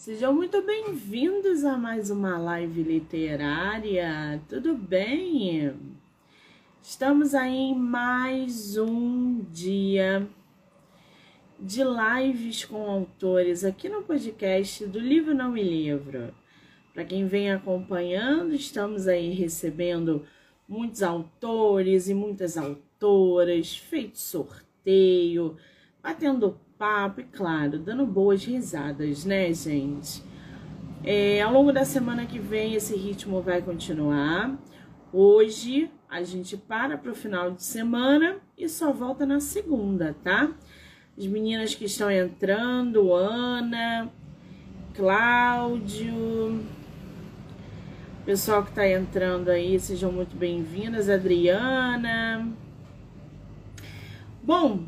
Sejam muito bem-vindos a mais uma live literária. Tudo bem? Estamos aí em mais um dia de lives com autores aqui no podcast do Livro Não Me Livro. Para quem vem acompanhando, estamos aí recebendo muitos autores e muitas autoras, feito sorteio, batendo papo e, claro, dando boas risadas, né, gente? É, ao longo da semana que vem, esse ritmo vai continuar. Hoje a gente para para o final de semana e só volta na segunda, tá? As meninas que estão entrando, Ana, Cláudio, pessoal que está entrando aí, sejam muito bem-vindas, Adriana. Bom,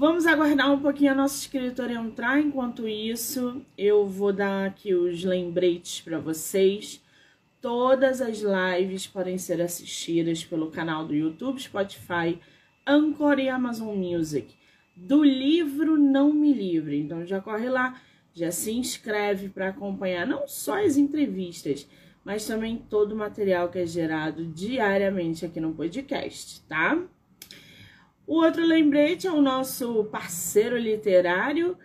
Vamos aguardar um pouquinho a nossa escritora entrar. Enquanto isso, eu vou dar aqui os lembretes para vocês. Todas as lives podem ser assistidas pelo canal do YouTube, Spotify, Anchor e Amazon Music. Do livro Não Me Livre. Então já corre lá, já se inscreve para acompanhar não só as entrevistas, mas também todo o material que é gerado diariamente aqui no podcast, tá? O outro lembrete é o nosso parceiro literário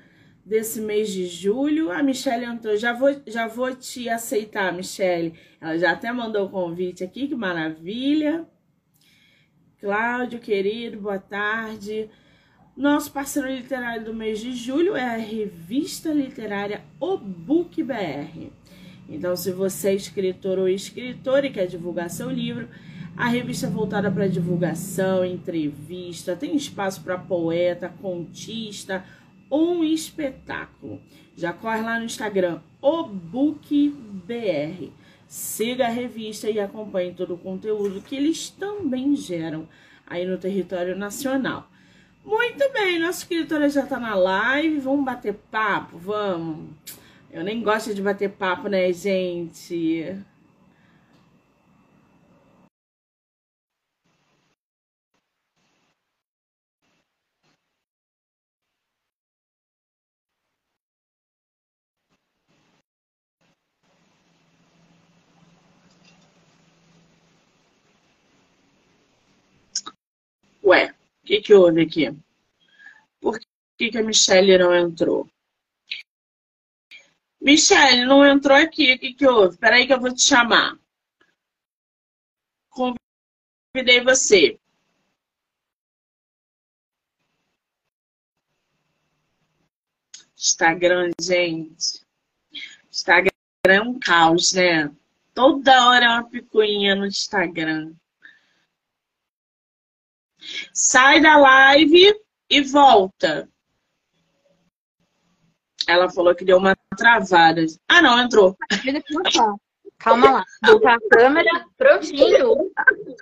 desse mês de julho. A Michelle entrou. Já vou, já vou te aceitar, Michelle. Ela já até mandou o convite aqui, que maravilha. Cláudio, querido, boa tarde. Nosso parceiro literário do mês de julho é a revista literária O Book BR. Então, se você é escritor ou escritora e quer divulgar seu livro, a revista é voltada para divulgação, entrevista, tem espaço para poeta, contista um espetáculo. Já corre lá no Instagram, o BookBR. Siga a revista e acompanhe todo o conteúdo que eles também geram aí no território nacional. Muito bem, nossa escritora já está na live. Vamos bater papo? Vamos. Eu nem gosto de bater papo, né, gente? Ué, o que, que houve aqui? Por que, que a Michelle não entrou? Michelle, não entrou aqui. O que, que houve? Peraí que eu vou te chamar. Convidei você. Instagram, gente. Instagram é um caos, né? Toda hora é uma picuinha no Instagram. Sai da live e volta. Ela falou que deu uma travada. Ah, não, entrou. Calma lá. Botar a câmera. Prontinho.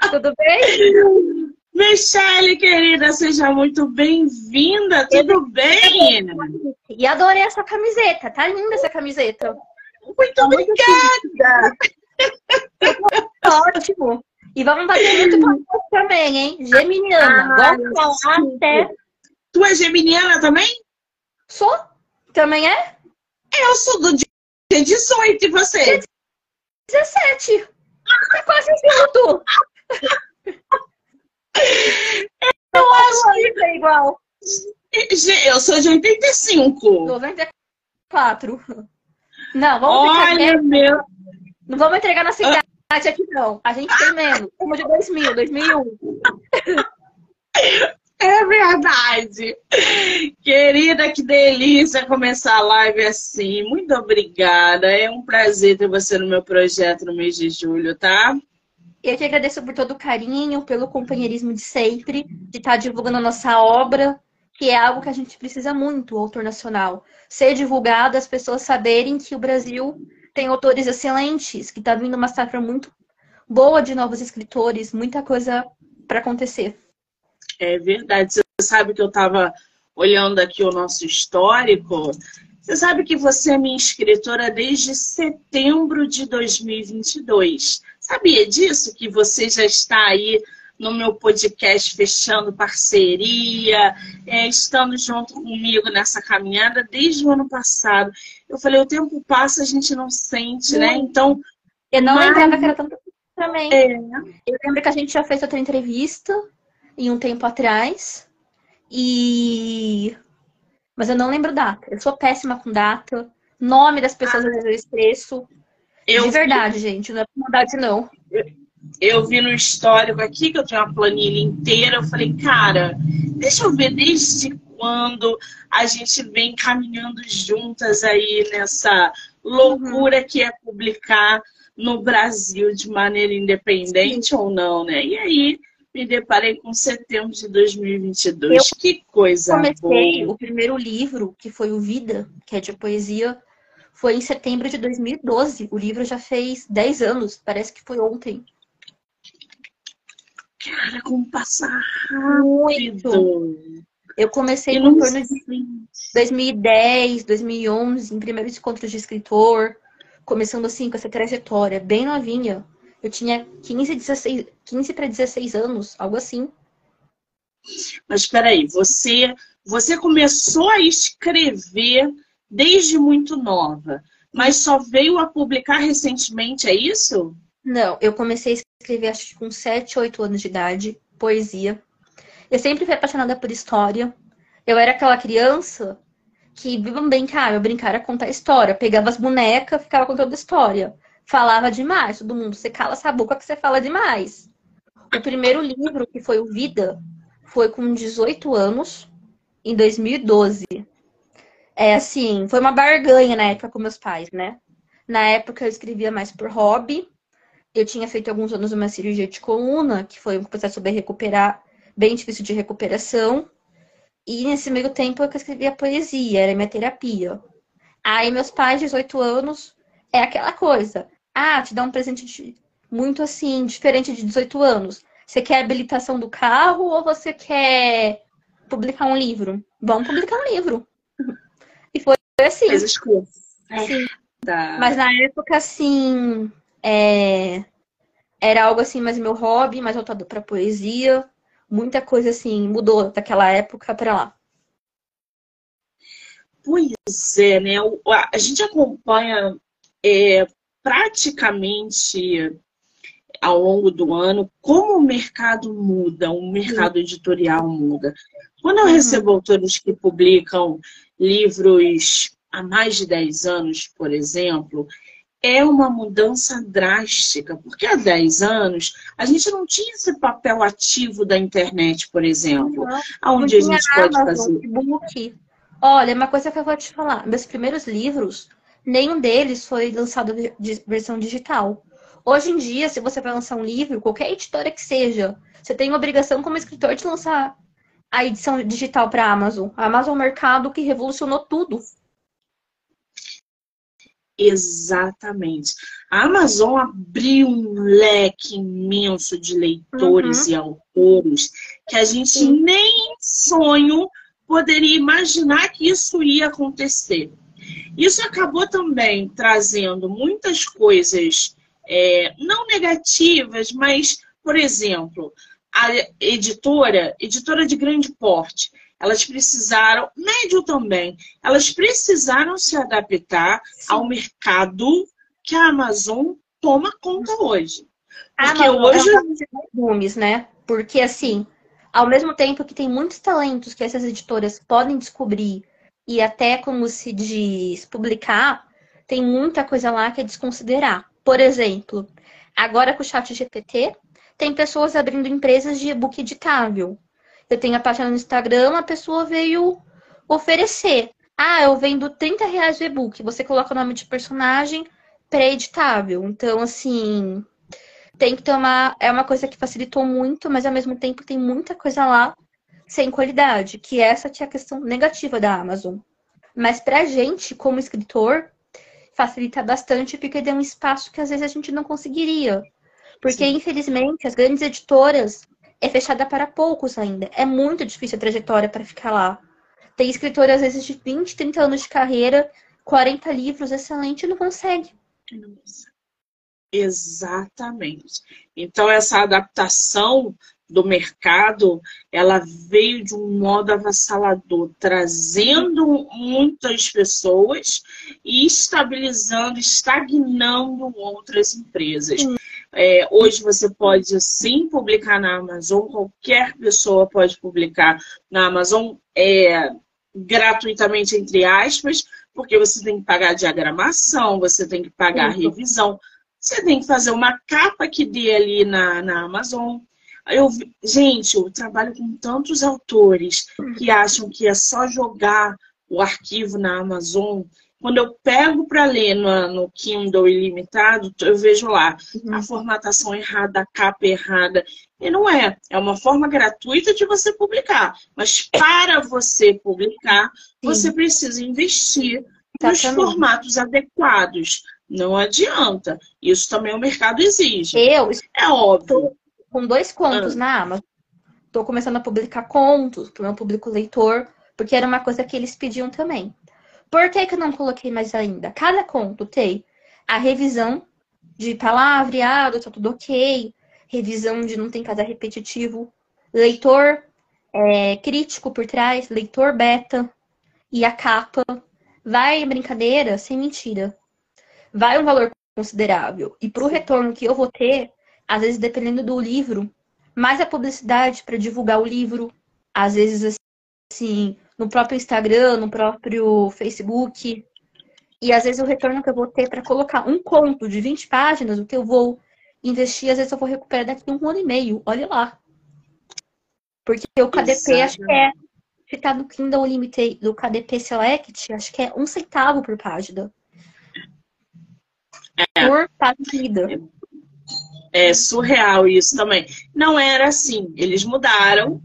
Tudo bem? Michele, querida, seja muito bem-vinda. Tudo bem? E adorei essa camiseta. Tá linda essa camiseta. Muito obrigada. Ótimo. E vamos bater muito papo também, hein? Geminiana. Ah, vamos falar até. Tu é geminiana também? Sou. Também é? Eu sou do dia 18 e você? 17. É quase junto. Eu acho que é igual. Eu sou de 85. 94. Não, vamos Olha, meu. Não vamos entregar na cidade aqui não. A gente tem menos. Como de 2000, 2001. É verdade. Querida, que delícia começar a live assim. Muito obrigada. É um prazer ter você no meu projeto no mês de julho, tá? Eu te agradeço por todo o carinho, pelo companheirismo de sempre, de estar divulgando a nossa obra, que é algo que a gente precisa muito, o autor nacional. Ser divulgado, as pessoas saberem que o Brasil tem autores excelentes, que está vindo uma safra muito boa de novos escritores, muita coisa para acontecer. É verdade. Você sabe que eu estava olhando aqui o nosso histórico. Você sabe que você é minha escritora desde setembro de 2022. Sabia disso? Que você já está aí no meu podcast, fechando parceria, é, estando junto comigo nessa caminhada desde o ano passado. Eu falei, o tempo passa, a gente não sente, né? Então. Eu não mas... lembrava que era tanto também. É. Eu lembro que a gente já fez outra entrevista em um tempo atrás. E. Mas eu não lembro data. Eu sou péssima com data. Nome das pessoas, vezes eu esqueço. Eu de verdade, vi... gente. Não é maldade, não. Eu, vi no histórico aqui, que eu tenho uma planilha inteira. Eu falei, cara, deixa eu ver desde quando a gente vem caminhando juntas aí nessa loucura uhum. que é publicar no Brasil de maneira independente Sim. ou não, né? E aí me deparei com setembro de 2022. Eu que coisa comecei boa. o primeiro livro, que foi o Vida, que é de poesia, foi em setembro de 2012. O livro já fez 10 anos, parece que foi ontem. Cara, como passar Muito. Eu comecei no torno de 2010, 2011, em primeiros encontros de escritor, começando assim com essa trajetória, bem novinha. Eu tinha 15, 16, 15 para 16 anos, algo assim. Mas espera aí, você, você começou a escrever desde muito nova, mas só veio a publicar recentemente, é isso? Não, eu comecei a escrever acho que com 7, 8 anos de idade, poesia. Eu sempre fui apaixonada por história. Eu era aquela criança que brincar, eu brincar era contar história. Pegava as bonecas, ficava contando história falava demais. Todo mundo, você cala essa boca que você fala demais. O primeiro livro, que foi o Vida, foi com 18 anos, em 2012. É assim, foi uma barganha na época com meus pais, né? Na época eu escrevia mais por hobby. Eu tinha feito alguns anos uma cirurgia de coluna, que foi um processo bem recuperar, bem difícil de recuperação. E nesse meio tempo eu escrevia poesia, era minha terapia. Aí meus pais, 18 anos, é aquela coisa. Ah, te dá um presente de, muito assim, diferente de 18 anos. Você quer habilitação do carro ou você quer publicar um livro? Vamos publicar um livro. E foi assim. Fez Sim. Tá. Mas na época, assim, é... era algo assim, mais meu hobby, mais voltado para poesia. Muita coisa assim mudou daquela época para lá. Pois é, né? A gente acompanha é, praticamente ao longo do ano como o mercado muda, o mercado editorial muda. Quando eu uhum. recebo autores que publicam livros há mais de 10 anos, por exemplo, é uma mudança drástica, porque há 10 anos a gente não tinha esse papel ativo da internet, por exemplo, não, onde não a gente pode fazer. Facebook. Olha, uma coisa que eu vou te falar, meus primeiros livros nenhum deles foi lançado de versão digital. Hoje em dia, se você vai lançar um livro, qualquer editora que seja, você tem obrigação como escritor de lançar a edição digital para a Amazon. A Amazon é um mercado que revolucionou tudo. Exatamente. A Amazon abriu um leque imenso de leitores uhum. e autores que a gente Sim. nem sonho poderia imaginar que isso ia acontecer. Isso acabou também trazendo muitas coisas é, não negativas, mas, por exemplo, a editora, editora de grande porte, elas precisaram, médio também, elas precisaram se adaptar Sim. ao mercado que a Amazon toma conta hoje. Porque Amazon hoje. É um né? Porque assim, ao mesmo tempo que tem muitos talentos que essas editoras podem descobrir e até como se diz publicar, tem muita coisa lá que é desconsiderar. Por exemplo, agora com o chat GPT, tem pessoas abrindo empresas de e-book editável. Eu tenho a página no Instagram, a pessoa veio oferecer. Ah, eu vendo 30 reais o e-book. Você coloca o nome de personagem pré-editável. Então, assim, tem que tomar. É uma coisa que facilitou muito, mas ao mesmo tempo tem muita coisa lá sem qualidade, que essa é a questão negativa da Amazon. Mas pra gente, como escritor, facilita bastante porque deu um espaço que às vezes a gente não conseguiria. Porque, Sim. infelizmente, as grandes editoras é fechada para poucos ainda. É muito difícil a trajetória para ficar lá. Tem escritor, às vezes, de 20, 30 anos de carreira, 40 livros, excelente, não consegue. Exatamente. Então, essa adaptação do mercado, ela veio de um modo avassalador, trazendo muitas pessoas e estabilizando, estagnando outras empresas. É, hoje você pode sim publicar na Amazon, qualquer pessoa pode publicar na Amazon é, gratuitamente, entre aspas, porque você tem que pagar a diagramação, você tem que pagar a revisão, você tem que fazer uma capa que dê ali na, na Amazon. Eu, gente, eu trabalho com tantos autores que acham que é só jogar o arquivo na Amazon. Quando eu pego para ler no, no, Kindle ilimitado, eu vejo lá uhum. a formatação errada, a capa errada. E não é. É uma forma gratuita de você publicar. Mas para você publicar, Sim. você precisa investir Exatamente. nos formatos adequados. Não adianta. Isso também o mercado exige. Eu é óbvio com dois contos ah. na Amazon. Estou começando a publicar contos para o meu público leitor, porque era uma coisa que eles pediam também. Por que, que eu não coloquei mais ainda? Cada conto tem a revisão de palavreado, tá tudo ok, revisão de não tem cada repetitivo, leitor é, crítico por trás, leitor beta e a capa. Vai brincadeira sem mentira. Vai um valor considerável. E para o retorno que eu vou ter, às vezes dependendo do livro, mais a publicidade para divulgar o livro, às vezes assim, no próprio Instagram, no próprio Facebook. E às vezes o retorno que eu vou ter para colocar um conto de 20 páginas, o que eu vou investir, às vezes eu vou recuperar daqui um ano e meio. Olha lá. Porque o KDP Exato. acho que é. Se tá no Kindle Limited do KDP Select, acho que é um centavo por página. É. Por página é surreal isso também. Não era assim. Eles mudaram,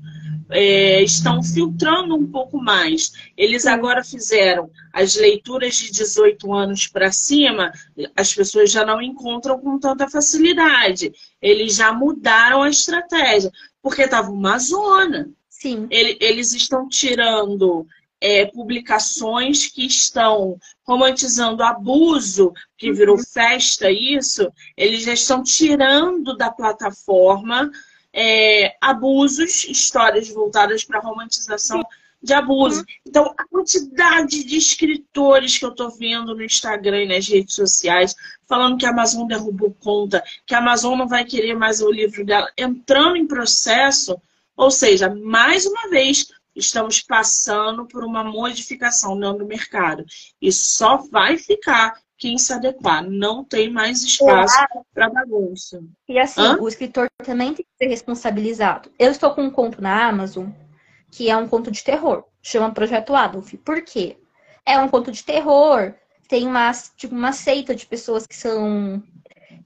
é, estão filtrando um pouco mais. Eles agora fizeram as leituras de 18 anos para cima, as pessoas já não encontram com tanta facilidade. Eles já mudaram a estratégia, porque estava uma zona. Sim. Eles estão tirando é, publicações que estão romantizando abuso, que virou uhum. festa isso, eles já estão tirando da plataforma é, abusos, histórias voltadas para romantização de abuso. Uhum. Então, a quantidade de escritores que eu estou vendo no Instagram e nas redes sociais falando que a Amazon derrubou conta, que a Amazon não vai querer mais o livro dela, entrando em processo, ou seja, mais uma vez, estamos passando por uma modificação no mercado. E só vai ficar quem se adequar. Não tem mais espaço para bagunça. E assim, Hã? o escritor também tem que ser responsabilizado. Eu estou com um conto na Amazon que é um conto de terror. Chama Projeto Adolf. Por quê? É um conto de terror. Tem uma, tipo, uma seita de pessoas que são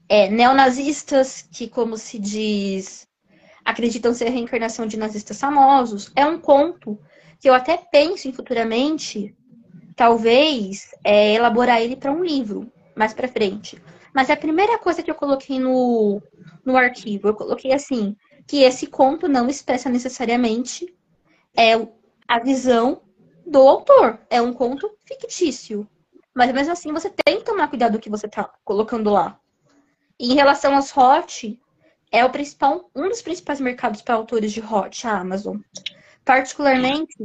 é, neonazistas, que, como se diz, acreditam ser a reencarnação de nazistas famosos. É um conto que eu até penso em futuramente, talvez, é, elaborar ele para um livro mais para frente. Mas a primeira coisa que eu coloquei no, no arquivo, eu coloquei assim, que esse conto não expressa necessariamente é a visão do autor. É um conto fictício. Mas mesmo assim, você tem que tomar cuidado do que você está colocando lá. E em relação aos hot, é o principal, um dos principais mercados para autores de hot, a Amazon. Particularmente,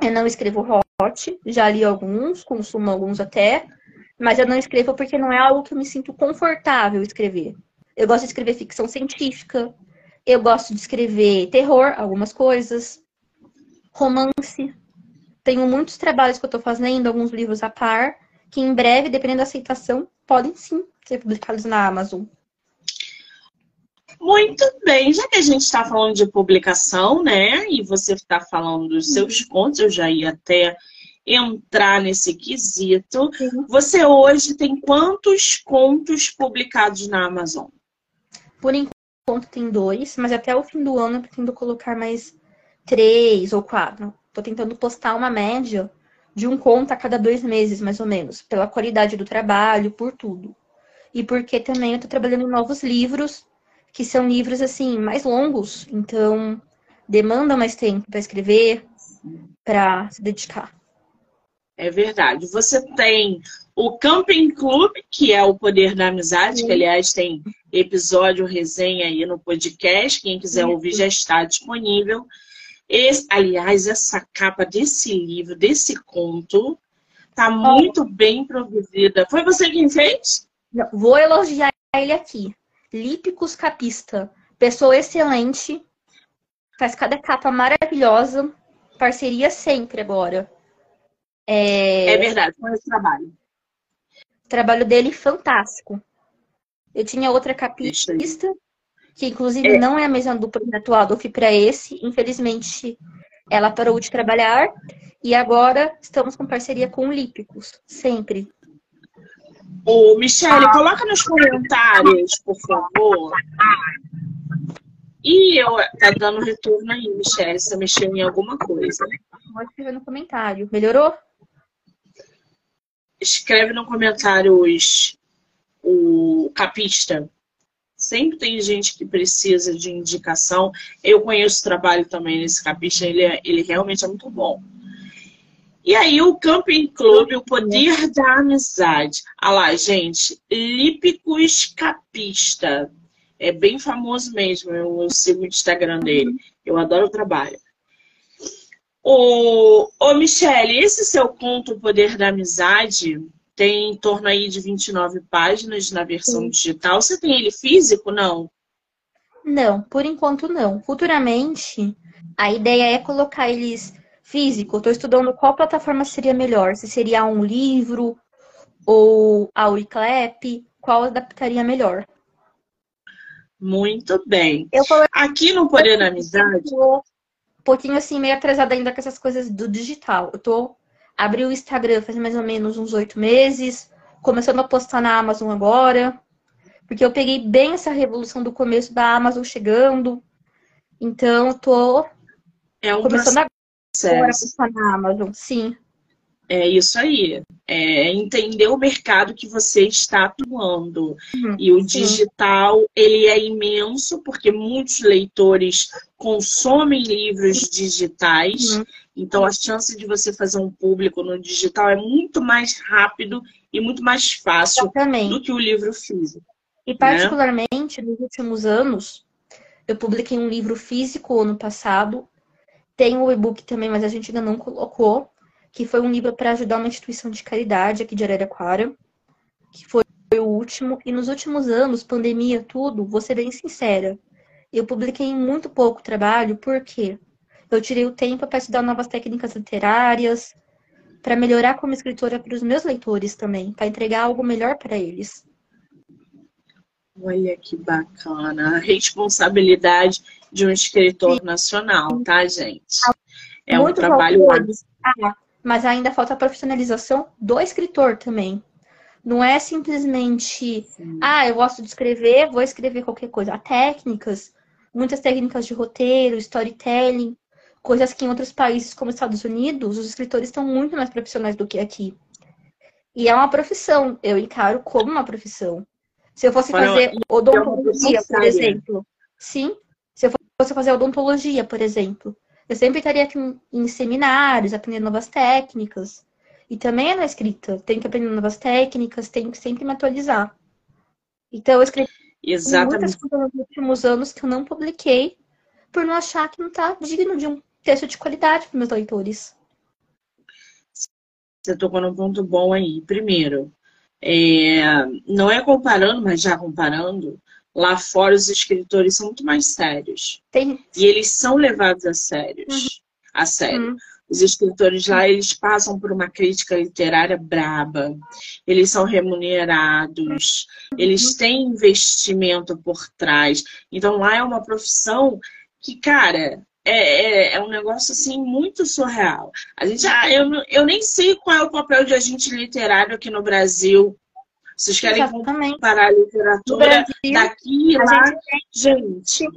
eu não escrevo hot, já li alguns, consumo alguns até, mas eu não escrevo porque não é algo que eu me sinto confortável escrever. Eu gosto de escrever ficção científica, eu gosto de escrever terror, algumas coisas, romance. Tenho muitos trabalhos que eu estou fazendo, alguns livros a par, que em breve, dependendo da aceitação, podem sim ser publicados na Amazon. Muito bem, já que a gente está falando de publicação, né? E você está falando dos seus uhum. contos, eu já ia até entrar nesse quesito. Uhum. Você hoje tem quantos contos publicados na Amazon? Por enquanto tem dois, mas até o fim do ano eu pretendo colocar mais três ou quatro. Estou tentando postar uma média de um conto a cada dois meses, mais ou menos, pela qualidade do trabalho, por tudo. E porque também eu estou trabalhando em novos livros que são livros assim mais longos, então demanda mais tempo para escrever, para se dedicar. É verdade. Você tem o Camping Club, que é o Poder da Amizade, Sim. que aliás tem episódio, resenha aí no podcast. Quem quiser ouvir já está disponível. Esse, aliás, essa capa desse livro, desse conto, tá muito bem produzida. Foi você quem fez? Vou elogiar ele aqui. Lípicos Capista. Pessoa excelente. Faz cada capa maravilhosa. Parceria sempre agora. É, é verdade, foi esse trabalho. O trabalho dele fantástico. Eu tinha outra capista, que inclusive é. não é a mesma do projeto atual, eu fui para esse. Infelizmente, ela parou de trabalhar. E agora estamos com parceria com o Lípicos, sempre. Ô, Michele, coloca nos comentários, por favor. E eu tá dando retorno aí, Michele. Você mexeu em alguma coisa. Vou escrever no comentário. Melhorou? Escreve no comentário os, o capista. Sempre tem gente que precisa de indicação. Eu conheço o trabalho também nesse capista, ele, é, ele realmente é muito bom. E aí, o Camping Club, o poder da amizade. Ah lá, gente, Lípicos Capista. É bem famoso mesmo, eu sigo o Instagram dele. Eu adoro o trabalho. Ô, ô Michele, esse seu conto, O Poder da Amizade, tem em torno aí de 29 páginas na versão Sim. digital. Você tem ele físico, não? Não, por enquanto não. Futuramente, a ideia é colocar eles físico. Estou estudando qual plataforma seria melhor. Se seria um livro ou a Wiclap, qual adaptaria melhor. Muito bem. Eu Aqui no Poder Amizade pouquinho assim, meio atrasada ainda com essas coisas do digital. Eu tô abri o Instagram faz mais ou menos uns oito meses, começando a postar na Amazon agora, porque eu peguei bem essa revolução do começo da Amazon chegando. Então, eu tô é um começando agora postar na Amazon, sim. É isso aí. É entender o mercado que você está atuando. Uhum, e o sim. digital, ele é imenso, porque muitos leitores consomem livros digitais. Uhum. Então, a chance de você fazer um público no digital é muito mais rápido e muito mais fácil Exatamente. do que o livro físico. E, né? particularmente, né? nos últimos anos, eu publiquei um livro físico ano passado. Tem o e-book também, mas a gente ainda não colocou que foi um livro para ajudar uma instituição de caridade aqui de Araraquara, que foi o último. E nos últimos anos, pandemia, tudo, vou ser bem sincera, eu publiquei muito pouco trabalho, porque eu tirei o tempo para estudar novas técnicas literárias, para melhorar como escritora para os meus leitores também, para entregar algo melhor para eles. Olha que bacana. Responsabilidade de um escritor Sim. nacional, tá, gente? É muito um trabalho. Ah, mas ainda falta a profissionalização do escritor também. Não é simplesmente, Sim. ah, eu gosto de escrever, vou escrever qualquer coisa. Há técnicas, muitas técnicas de roteiro, storytelling, coisas que em outros países, como Estados Unidos, os escritores estão muito mais profissionais do que aqui. E é uma profissão, eu encaro como uma profissão. Se eu fosse fazer odontologia, por exemplo. Sim, fosse fazer odontologia, por exemplo. Eu sempre estaria aqui em seminários, aprendendo novas técnicas. E também é na escrita. Tenho que aprender novas técnicas, tenho que sempre me atualizar. Então, eu escrevi Exatamente. muitas coisas nos últimos anos que eu não publiquei por não achar que não está digno de um texto de qualidade para meus leitores. Você tocou num ponto bom aí. Primeiro, é, não é comparando, mas já comparando, Lá fora os escritores são muito mais sérios. Tem... E eles são levados a sérios. Uhum. A sério. Uhum. Os escritores lá, eles passam por uma crítica literária braba. Eles são remunerados. Uhum. Eles têm investimento por trás. Então lá é uma profissão que, cara, é, é, é, um negócio assim muito surreal. A gente, ah, eu, eu nem sei qual é o papel de agente literário aqui no Brasil. Vocês querem Exatamente. comparar a literatura Brasil, daqui e lá? Gente, gente.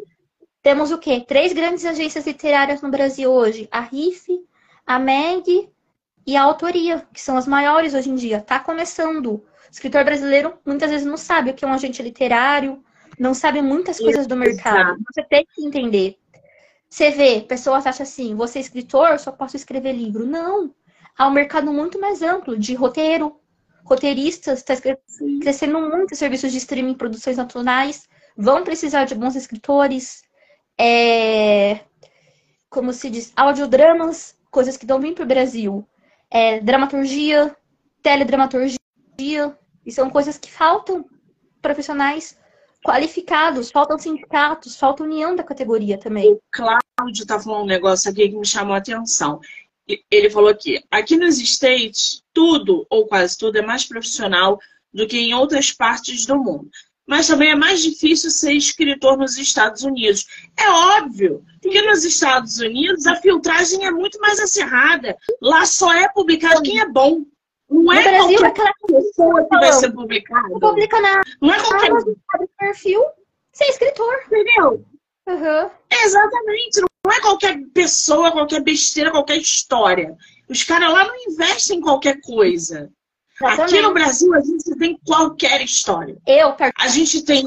Temos o quê? Três grandes agências literárias no Brasil hoje. A RIF, a MEG e a Autoria, que são as maiores hoje em dia. Está começando. O escritor brasileiro muitas vezes não sabe o que é um agente literário, não sabe muitas coisas do mercado. Você tem que entender. Você vê, pessoas acham assim, você é escritor, só posso escrever livro. Não. Há um mercado muito mais amplo de roteiro, roteiristas, está crescendo muito serviços de streaming, produções nacionais, vão precisar de bons escritores, é, como se diz, audiodramas, coisas que dão bem para o Brasil, é, dramaturgia, teledramaturgia, e são coisas que faltam profissionais qualificados, faltam sindicatos, falta união da categoria também. O Cláudio está falando um negócio aqui que me chamou a atenção ele falou aqui, aqui nos States, tudo ou quase tudo é mais profissional do que em outras partes do mundo. Mas também é mais difícil ser escritor nos Estados Unidos. É óbvio, porque nos Estados Unidos a filtragem é muito mais acirrada. Lá só é publicado quem é bom. Não é Brasil, qualquer aquela pessoa que vai ser publicado. Não publica na não é qualquer perfil ser escritor. Entendeu? Uhum. Exatamente. Não é qualquer pessoa, qualquer besteira, qualquer história. Os caras lá não investem em qualquer coisa. Exatamente. Aqui no Brasil, a gente tem qualquer história. Eu, a gente tem.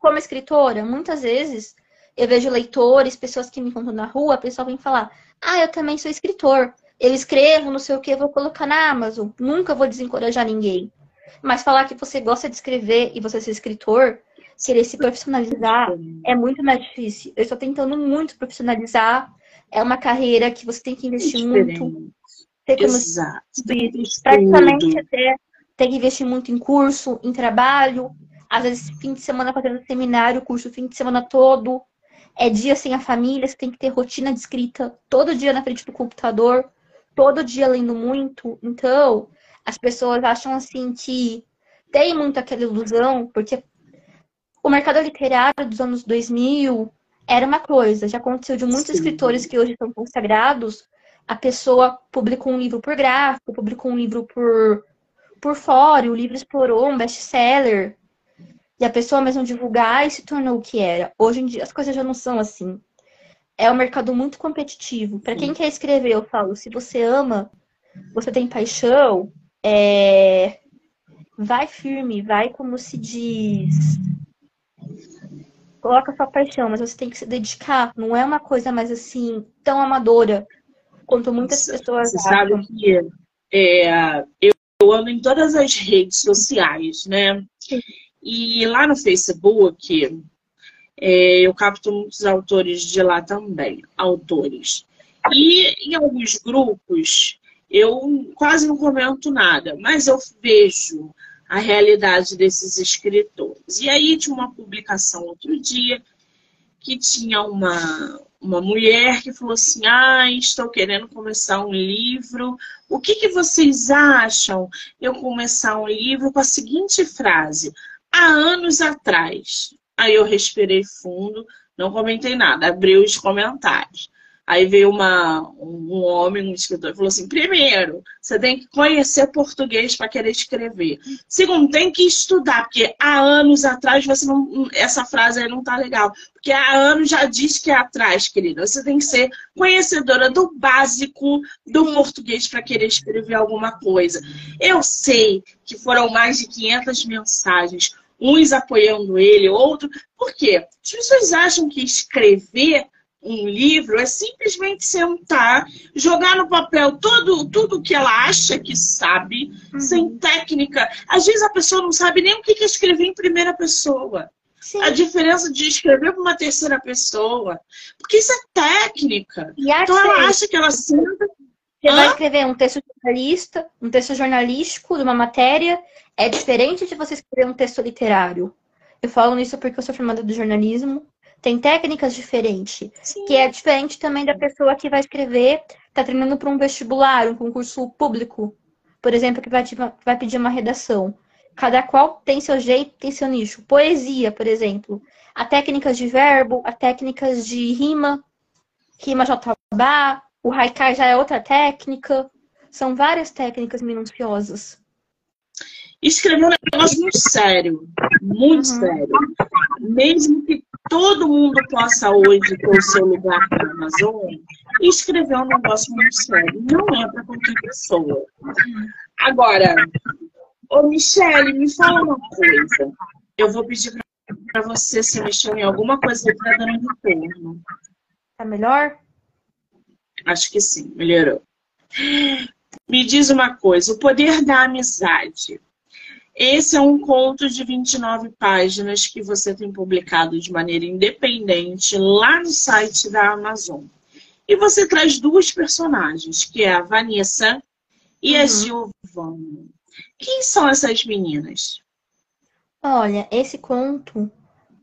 Como escritora, muitas vezes eu vejo leitores, pessoas que me encontram na rua, a pessoa vem falar: Ah, eu também sou escritor. Eu escrevo, não sei o que, vou colocar na Amazon. Nunca vou desencorajar ninguém. Mas falar que você gosta de escrever e você ser escritor, querer se profissionalizar é muito mais difícil. Eu estou tentando muito profissionalizar. É uma carreira que você tem que investir é muito. Tem como Exato. praticamente até tem que investir muito em curso, em trabalho. Às vezes, fim de semana fazendo seminário, curso fim de semana todo. É dia sem a família, você tem que ter rotina de escrita todo dia na frente do computador, todo dia lendo muito. Então, as pessoas acham assim que tem muito aquela ilusão, porque o mercado literário dos anos 2000 era uma coisa, já aconteceu de muitos Sim. escritores que hoje são consagrados, a pessoa publicou um livro por gráfico, publicou um livro por, por fora, o livro explorou um best-seller, e a pessoa mesmo divulgar e se tornou o que era. Hoje em dia as coisas já não são assim. É um mercado muito competitivo. Para quem quer escrever, eu falo, se você ama, você tem paixão, é... vai firme, vai como se diz coloca sua paixão, mas você tem que se dedicar. Não é uma coisa mais assim, tão amadora quanto muitas pessoas você acham. Sabe que é, eu, eu ando em todas as redes sociais, né? E lá no Facebook, é, eu capto muitos autores de lá também, autores. E em alguns grupos, eu quase não comento nada, mas eu vejo a realidade desses escritores. E aí tinha uma publicação outro dia que tinha uma, uma mulher que falou assim: Ah, estou querendo começar um livro. O que, que vocês acham eu começar um livro com a seguinte frase? Há anos atrás. Aí eu respirei fundo, não comentei nada, abri os comentários. Aí veio uma, um homem, um escritor, e falou assim: primeiro, você tem que conhecer português para querer escrever. Segundo, tem que estudar, porque há anos atrás você não. Essa frase aí não tá legal. Porque há anos já diz que é atrás, querida. Você tem que ser conhecedora do básico do português para querer escrever alguma coisa. Eu sei que foram mais de 500 mensagens, uns apoiando ele, outro. Por quê? As pessoas acham que escrever um livro é simplesmente sentar, jogar no papel todo, tudo que ela acha que sabe, uhum. sem técnica. Às vezes a pessoa não sabe nem o que é escrever em primeira pessoa. Sim. A diferença de escrever para uma terceira pessoa. Porque isso é técnica. E então ela acha que ela senta. Você vai escrever um texto jornalista, um texto jornalístico de uma matéria, é diferente de você escrever um texto literário. Eu falo nisso porque eu sou formada do jornalismo tem técnicas diferentes, Sim. que é diferente também da pessoa que vai escrever, está treinando para um vestibular, um concurso público, por exemplo, que vai, vai pedir uma redação. Cada qual tem seu jeito, tem seu nicho. Poesia, por exemplo. Há técnicas de verbo, há técnicas de rima, rima jabá, o haikai já é outra técnica. São várias técnicas minuciosas. Escrever um negócio muito sério, muito uhum. sério. Mesmo que todo mundo possa hoje ter o seu lugar na Amazônia escrever um negócio muito sério. Não é para qualquer pessoa. Agora, ô Michele, me fala uma coisa. Eu vou pedir para você se mexer em alguma coisa que está dando retorno. Tá melhor? Acho que sim, melhorou. Me diz uma coisa, o poder da amizade. Esse é um conto de 29 páginas que você tem publicado de maneira independente lá no site da Amazon. E você traz duas personagens, que é a Vanessa e uhum. a Giovanna. Quem são essas meninas? Olha, esse conto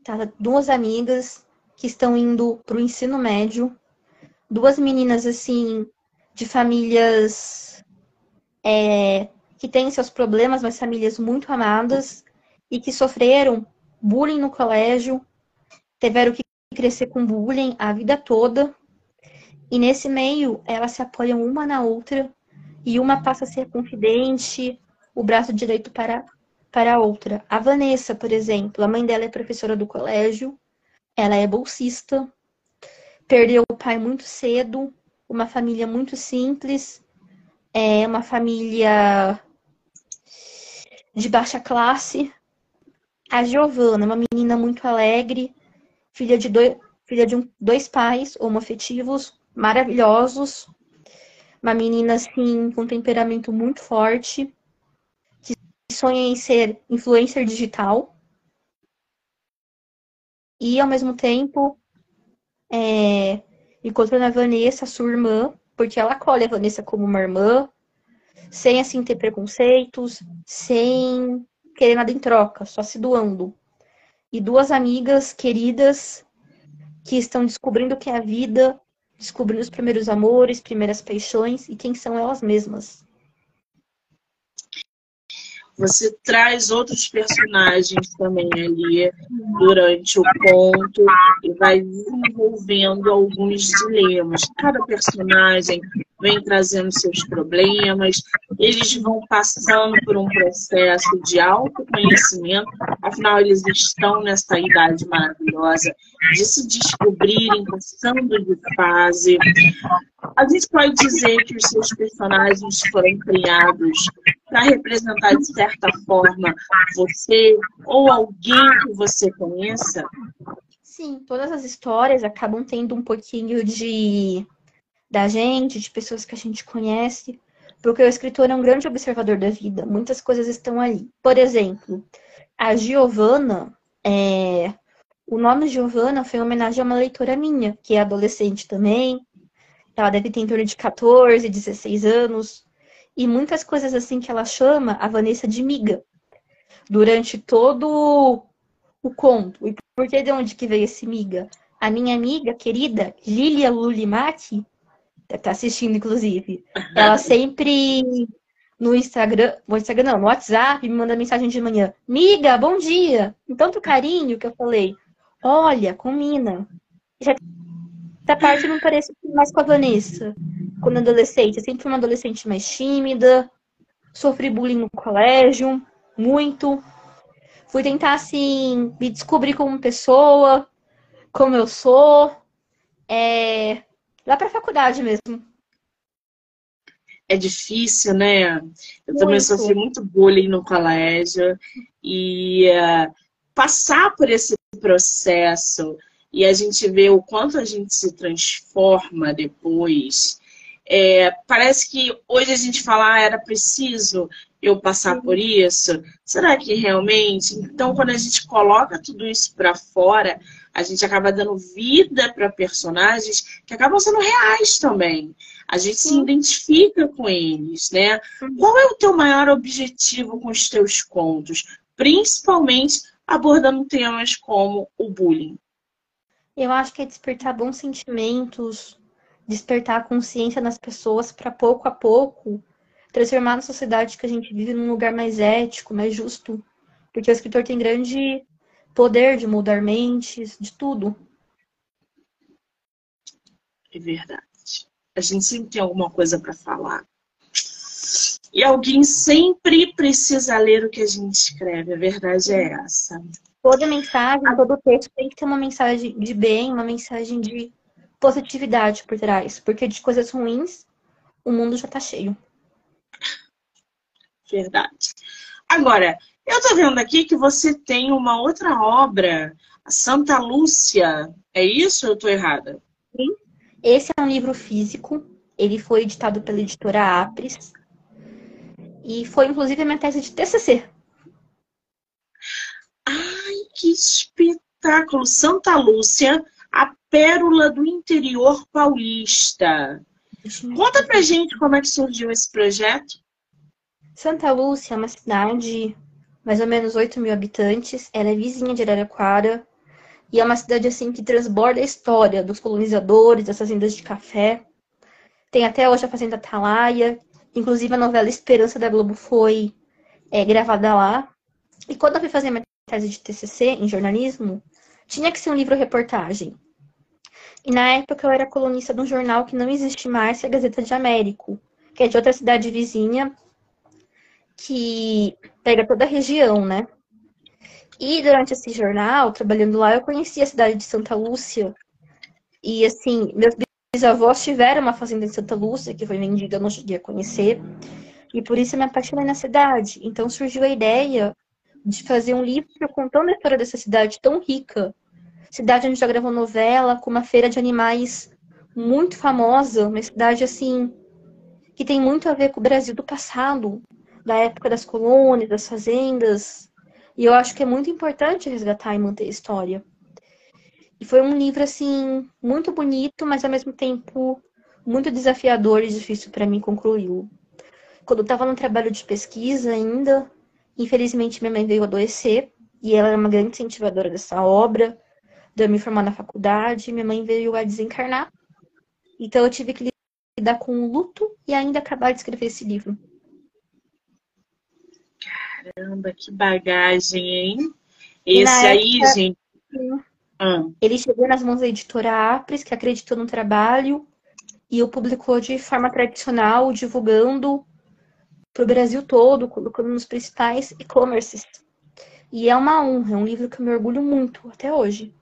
tá duas amigas que estão indo para o ensino médio, duas meninas assim de famílias é, que têm seus problemas, mas famílias muito amadas e que sofreram bullying no colégio, tiveram que crescer com bullying a vida toda. E nesse meio, elas se apoiam uma na outra e uma passa a ser confidente, o braço direito para, para a outra. A Vanessa, por exemplo, a mãe dela é professora do colégio, ela é bolsista, perdeu o pai muito cedo, uma família muito simples, é uma família de baixa classe. A Giovana, uma menina muito alegre, filha de dois, filha de um, dois pais homoafetivos maravilhosos, uma menina assim com temperamento muito forte, que sonha em ser influencer digital. E ao mesmo tempo é, encontrando a Vanessa, sua irmã, porque ela acolhe a Vanessa como uma irmã, sem assim ter preconceitos, sem querer nada em troca, só se doando. E duas amigas queridas que estão descobrindo o que é a vida, descobrindo os primeiros amores, primeiras paixões e quem são elas mesmas. Você traz outros personagens também ali durante o conto e vai desenvolvendo alguns dilemas. Cada personagem vem trazendo seus problemas, eles vão passando por um processo de autoconhecimento, afinal, eles estão nessa idade maravilhosa de se descobrirem, passando de fase. A gente pode dizer que os seus personagens foram criados para representar, de certa forma, você ou alguém que você conheça? Sim, todas as histórias acabam tendo um pouquinho de da gente, de pessoas que a gente conhece, porque o escritor é um grande observador da vida. Muitas coisas estão ali. Por exemplo, a Giovana, é... o nome Giovana foi em homenagem a uma leitora minha, que é adolescente também. Ela deve ter em torno de 14, 16 anos. E muitas coisas assim que ela chama a Vanessa de miga. Durante todo o conto. E por que de onde que veio esse miga? A minha amiga querida, Lilia Lulimaki, Deve estar assistindo, inclusive. Ela sempre no Instagram, no Instagram não, no WhatsApp, me manda mensagem de manhã. Miga, bom dia! Com tanto carinho que eu falei, olha, combina. Já essa parte não parece mais com a Vanessa. Quando adolescente, eu sempre fui uma adolescente mais tímida, sofri bullying no colégio, muito. Fui tentar, assim, me descobrir como pessoa, como eu sou. É, lá para a faculdade mesmo. É difícil, né? Eu muito. também sofri muito bullying no colégio e uh, passar por esse processo e a gente vê o quanto a gente se transforma depois. É, parece que hoje a gente fala, ah, era preciso eu passar por isso? Será que realmente? Então, quando a gente coloca tudo isso para fora, a gente acaba dando vida para personagens que acabam sendo reais também. A gente Sim. se identifica com eles, né? Qual é o teu maior objetivo com os teus contos? Principalmente abordando temas como o bullying. Eu acho que é despertar bons sentimentos, despertar a consciência nas pessoas para pouco a pouco transformar a sociedade que a gente vive num lugar mais ético, mais justo. Porque o escritor tem grande poder de mudar mentes, de tudo. É verdade. A gente sempre tem alguma coisa para falar. E alguém sempre precisa ler o que a gente escreve. A verdade é essa. Toda mensagem, todo texto tem que ter uma mensagem de bem, uma mensagem de positividade por trás. Porque de coisas ruins, o mundo já tá cheio. Verdade. Agora, eu tô vendo aqui que você tem uma outra obra, Santa Lúcia. É isso ou eu tô errada? Sim. Esse é um livro físico. Ele foi editado pela editora Apres. E foi, inclusive, a minha tese de TCC. Ai, que espetáculo! Santa Lúcia, a pérola do interior paulista. Conta pra gente como é que surgiu esse projeto. Santa Lúcia é uma cidade mais ou menos 8 mil habitantes. Ela é vizinha de Araraquara. E é uma cidade assim que transborda a história dos colonizadores, das fazendas de café. Tem até hoje a Fazenda Atalaia. Inclusive a novela Esperança da Globo foi é, gravada lá. E quando eu fui fazer minha tese de TCC em jornalismo, tinha que ser um livro-reportagem. E na época eu era colunista de um jornal que não existe mais, que é a Gazeta de Américo, que é de outra cidade vizinha, que pega toda a região, né? E durante esse jornal, trabalhando lá, eu conheci a cidade de Santa Lúcia. E assim, meus bisavós tiveram uma fazenda em Santa Lúcia, que foi vendida, eu não cheguei a conhecer. E por isso eu me apaixonei na cidade. Então surgiu a ideia de fazer um livro contando a história dessa cidade tão rica. Cidade onde já gravou novela, com uma feira de animais muito famosa, uma cidade assim que tem muito a ver com o Brasil do passado, da época das colônias, das fazendas. E eu acho que é muito importante resgatar e manter a história. E foi um livro assim muito bonito, mas ao mesmo tempo muito desafiador e difícil para mim concluí-lo. Quando eu estava no trabalho de pesquisa ainda, Infelizmente, minha mãe veio adoecer e ela era uma grande incentivadora dessa obra, de eu me formar na faculdade. Minha mãe veio a desencarnar. Então, eu tive que lidar com o luto e ainda acabar de escrever esse livro. Caramba, que bagagem, hein? Esse aí, época, gente. Ah. Ele chegou nas mãos da editora Apres, que acreditou no trabalho, e o publicou de forma tradicional, divulgando para o Brasil todo, colocando nos principais e-commerces. E é uma honra, é um livro que eu me orgulho muito até hoje.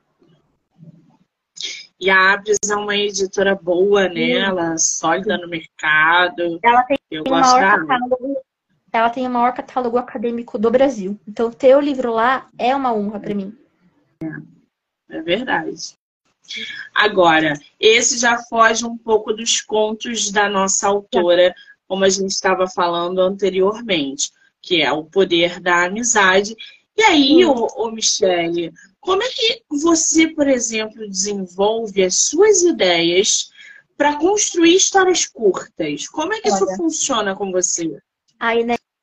E a Abres é uma editora boa, né? Sim. Ela é sólida no mercado. Ela tem, eu gosto da catálogo, ela tem o maior catálogo acadêmico do Brasil. Então, ter o livro lá é uma honra para mim. É, é verdade. Agora, esse já foge um pouco dos contos da nossa autora, como a gente estava falando anteriormente, que é o poder da amizade. E aí, ô, ô Michele, como é que você, por exemplo, desenvolve as suas ideias para construir histórias curtas? Como é que Olha, isso funciona com você? A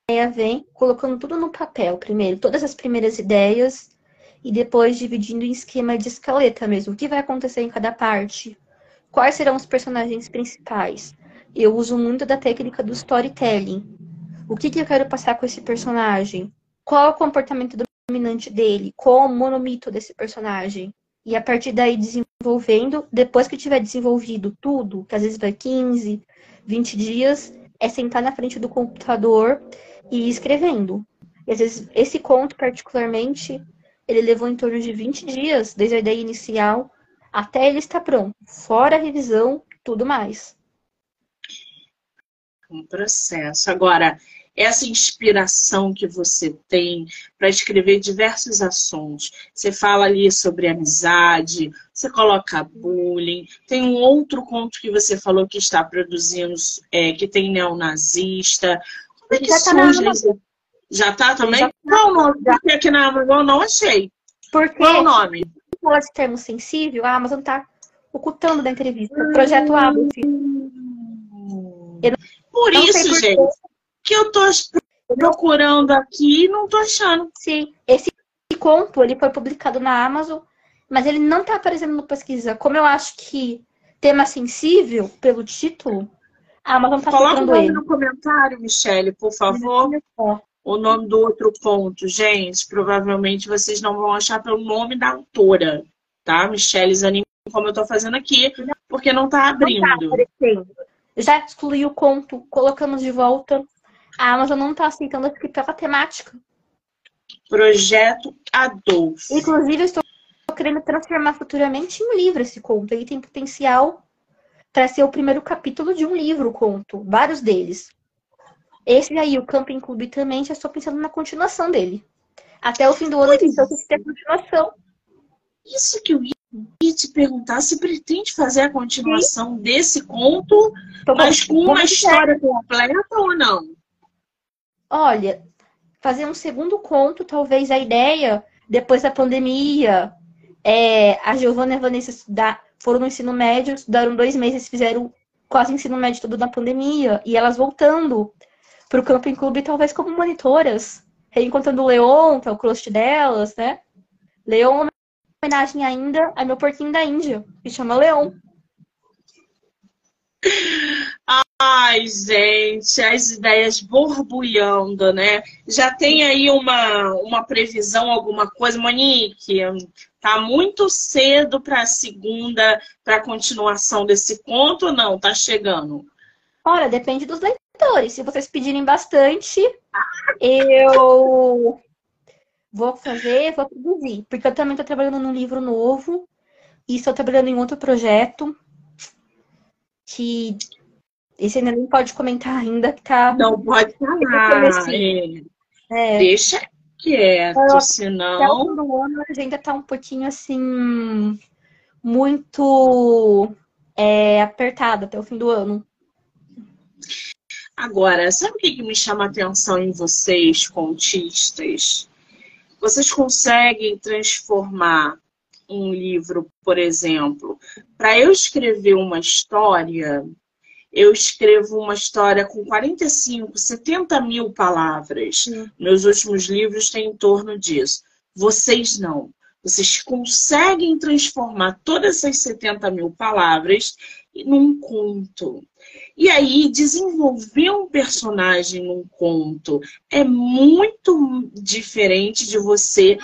ideia vem colocando tudo no papel primeiro, todas as primeiras ideias, e depois dividindo em esquema de escaleta mesmo. O que vai acontecer em cada parte? Quais serão os personagens principais? eu uso muito da técnica do storytelling. O que, que eu quero passar com esse personagem? Qual é o comportamento dominante dele? Qual o monomito desse personagem? E a partir daí desenvolvendo, depois que tiver desenvolvido tudo, que às vezes vai 15, 20 dias, é sentar na frente do computador e escrevendo. E às vezes esse conto particularmente, ele levou em torno de 20 dias, desde a ideia inicial até ele estar pronto, fora a revisão, tudo mais um processo. Agora, essa inspiração que você tem para escrever diversos assuntos. Você fala ali sobre amizade, você coloca bullying. Tem um outro conto que você falou que está produzindo, é, que tem neonazista. Como é que Já tá surge? Já tá também? Já. Qual o nome? Porque aqui na Amazon eu não achei. Porque Qual o nome? Fala de termo sensível, a Amazon tá ocultando da entrevista. Projeto Abus. Hum. Por não isso, por gente, que eu tô procurando aqui e não tô achando. Sim, esse conto ele foi publicado na Amazon, mas ele não tá aparecendo no pesquisa. Como eu acho que tema sensível pelo título, a Amazon tá Coloca o nome ele. no comentário, Michele, por favor. O nome do outro conto, gente, provavelmente vocês não vão achar pelo nome da autora, tá? Michele Zanin, como eu tô fazendo aqui, porque não tá abrindo. Não tá já excluiu o conto, colocamos de volta. A Amazon não está aceitando aqui pela temática. Projeto Adolfo. Inclusive, eu estou querendo transformar futuramente em um livro esse conto. Ele tem potencial para ser o primeiro capítulo de um livro, conto. Vários deles. Esse aí, o Camping Clube, também já estou pensando na continuação dele. Até o fim do ano, ele tem que ter continuação. Isso que eu ia te perguntar se pretende fazer a continuação Sim. desse conto, Tô mas com uma história completa ou não. Olha, fazer um segundo conto, talvez a ideia, depois da pandemia, é, a Giovana e a Vanessa estudar, foram no ensino médio, estudaram dois meses, fizeram quase ensino médio todo na pandemia, e elas voltando para o Camping Clube, talvez como monitoras, reencontrando o Leon, que é o crush delas, né? Leon homenagem ainda a meu porquinho da Índia, que chama Leon. Ai, gente, as ideias borbulhando, né? Já tem aí uma, uma previsão, alguma coisa, Monique? Tá muito cedo para a segunda, para a continuação desse conto ou não? Tá chegando? Olha, depende dos leitores. Se vocês pedirem bastante, eu vou fazer, vou produzir. Porque eu também estou trabalhando num livro novo e estou trabalhando em outro projeto que esse ainda nem pode comentar ainda, que tá. Não pode falar. É. Deixa quieto, eu, senão. Até o ano a agenda tá um pouquinho assim. Muito é, apertada até o fim do ano. Agora, sabe o que me chama a atenção em vocês, contistas? Vocês conseguem transformar um livro, por exemplo, para eu escrever uma história, eu escrevo uma história com 45, 70 mil palavras. Meus últimos livros têm em torno disso. Vocês não. Vocês conseguem transformar todas essas 70 mil palavras num conto. E aí, desenvolver um personagem num conto é muito diferente de você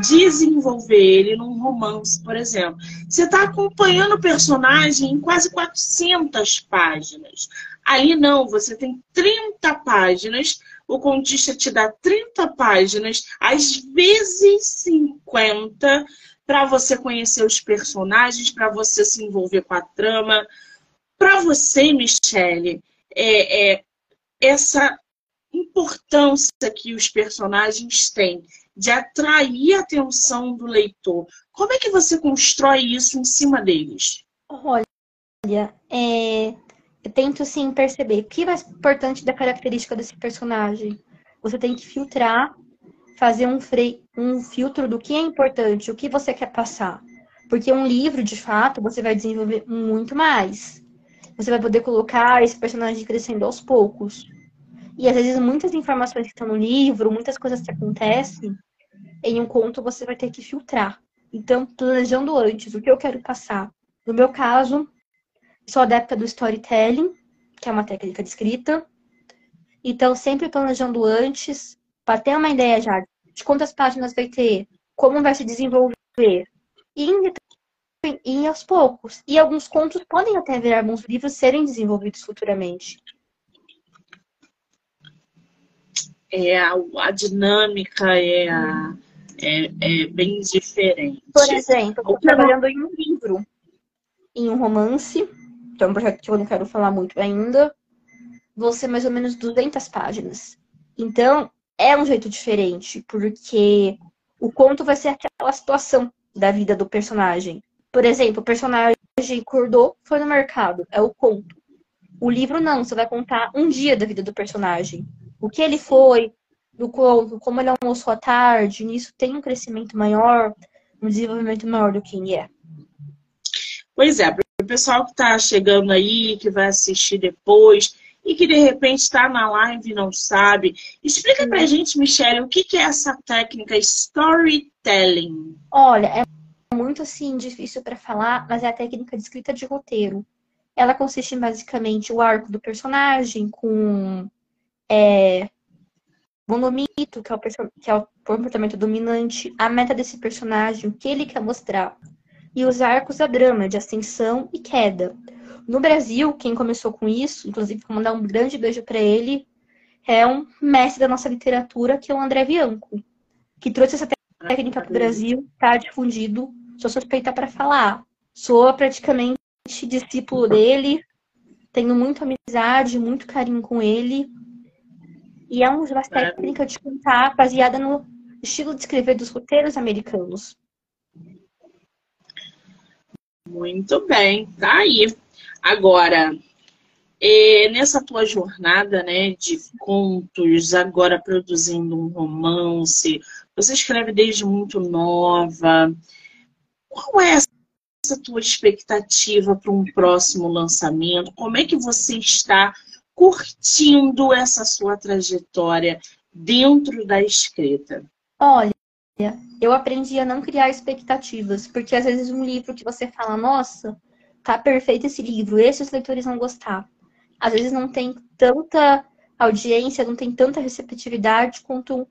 desenvolver ele num romance, por exemplo. Você está acompanhando o personagem em quase 400 páginas. Ali não, você tem 30 páginas, o contista te dá 30 páginas, às vezes 50, para você conhecer os personagens, para você se envolver com a trama. Para você, Michele, é, é, essa importância que os personagens têm de atrair a atenção do leitor. Como é que você constrói isso em cima deles? Olha, é, eu tento sim perceber o que é mais importante da característica desse personagem. Você tem que filtrar, fazer um, frei, um filtro do que é importante, o que você quer passar. Porque um livro, de fato, você vai desenvolver muito mais. Você vai poder colocar esse personagem crescendo aos poucos. E às vezes muitas informações que estão no livro, muitas coisas que acontecem, em um conto você vai ter que filtrar. Então, planejando antes o que eu quero passar. No meu caso, sou adepta do storytelling, que é uma técnica de escrita. Então, sempre planejando antes, para ter uma ideia já de quantas páginas vai ter, como vai se desenvolver. E, e aos poucos. E alguns contos podem até virar alguns livros serem desenvolvidos futuramente. É a, a dinâmica é, a, é, é, bem diferente. Por exemplo, estou trabalhando em um livro, em um romance, que é um projeto que eu não quero falar muito ainda, vão ser mais ou menos 200 páginas. Então, é um jeito diferente, porque o conto vai ser aquela situação da vida do personagem. Por exemplo, o personagem acordou, foi no mercado, é o conto. O livro não, você vai contar um dia da vida do personagem o que ele foi, do como ele almoçou à tarde, nisso tem um crescimento maior, um desenvolvimento maior do que ele é. Pois é, para o pessoal que está chegando aí, que vai assistir depois e que de repente está na live e não sabe, explica para a gente, Michelle, o que, que é essa técnica storytelling? Olha, é muito assim difícil para falar, mas é a técnica de escrita de roteiro. Ela consiste em basicamente o arco do personagem com é, monomito, que é, o, que é o comportamento dominante, a meta desse personagem, o que ele quer mostrar, e os arcos da drama, de ascensão e queda. No Brasil, quem começou com isso, inclusive vou mandar um grande beijo para ele, é um mestre da nossa literatura, que é o André Bianco, que trouxe essa técnica para o Brasil, está difundido, sou suspeita para falar. Sou praticamente discípulo dele, tenho muita amizade, muito carinho com ele. E é uma técnica de contar baseada no estilo de escrever dos roteiros americanos. Muito bem, tá aí. Agora, é, nessa tua jornada né, de contos, agora produzindo um romance, você escreve desde muito nova. Qual é essa tua expectativa para um próximo lançamento? Como é que você está curtindo essa sua trajetória dentro da escrita? Olha, eu aprendi a não criar expectativas, porque às vezes um livro que você fala, nossa, tá perfeito esse livro, esses leitores vão gostar. Às vezes não tem tanta audiência, não tem tanta receptividade quanto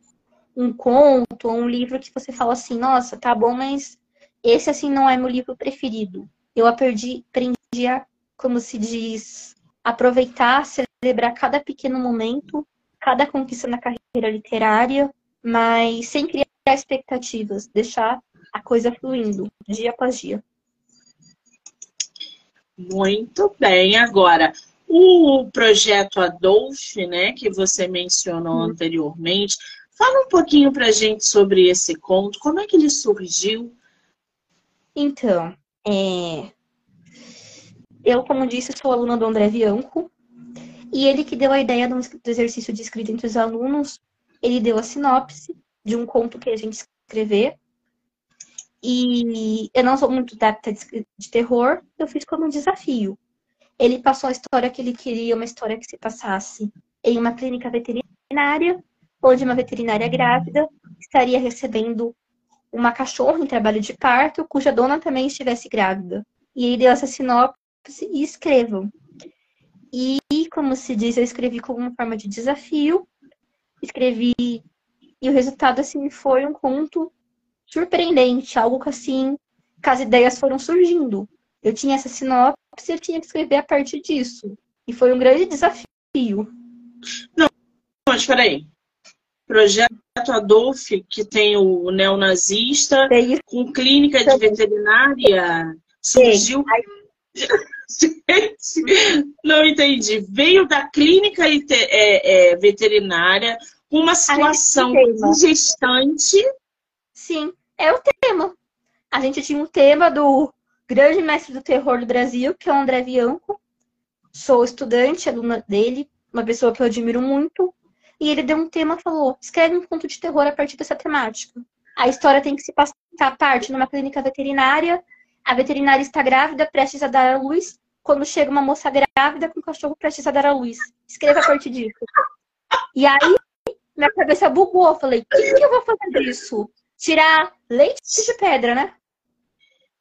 um conto ou um livro que você fala assim, nossa, tá bom, mas esse assim não é meu livro preferido. Eu aprendi, aprendi a, como se diz, aproveitar, celebrar cada pequeno momento, cada conquista na carreira literária, mas sem criar expectativas, deixar a coisa fluindo dia após dia. Muito bem. Agora, o projeto Adolf, né, que você mencionou hum. anteriormente, fala um pouquinho pra gente sobre esse conto, como é que ele surgiu? Então, é... eu, como disse, sou aluna do André Bianco, e ele que deu a ideia do exercício de escrita entre os alunos, ele deu a sinopse de um conto que a gente escrever. E eu não sou muito adepta de terror, eu fiz como um desafio. Ele passou a história que ele queria, uma história que se passasse em uma clínica veterinária, onde uma veterinária grávida estaria recebendo uma cachorra em trabalho de parto, cuja dona também estivesse grávida. E ele deu essa sinopse e escrevam. E, como se diz, eu escrevi como uma forma de desafio. Escrevi e o resultado, assim, foi um conto surpreendente, algo que, assim, que as ideias foram surgindo. Eu tinha essa sinopse e eu tinha que escrever a partir disso. E foi um grande desafio. Não, mas peraí. Projeto Adolf, que tem o neonazista, com clínica de veterinária, surgiu. Gente, não entendi. Veio da clínica é, é, veterinária uma situação gestante. Sim, é o tema. A gente tinha um tema do grande mestre do terror do Brasil, que é o André Bianco. Sou estudante, aluna dele, uma pessoa que eu admiro muito. E ele deu um tema falou: escreve um conto de terror a partir dessa temática. A história tem que se passar a parte numa clínica veterinária. A veterinária está grávida, prestes a dar à luz. Quando chega uma moça grávida com um cachorro prestes a dar à luz. Escreva a partir disso. E aí minha cabeça bugou. Eu falei, o que, que eu vou fazer disso? Tirar leite de pedra, né?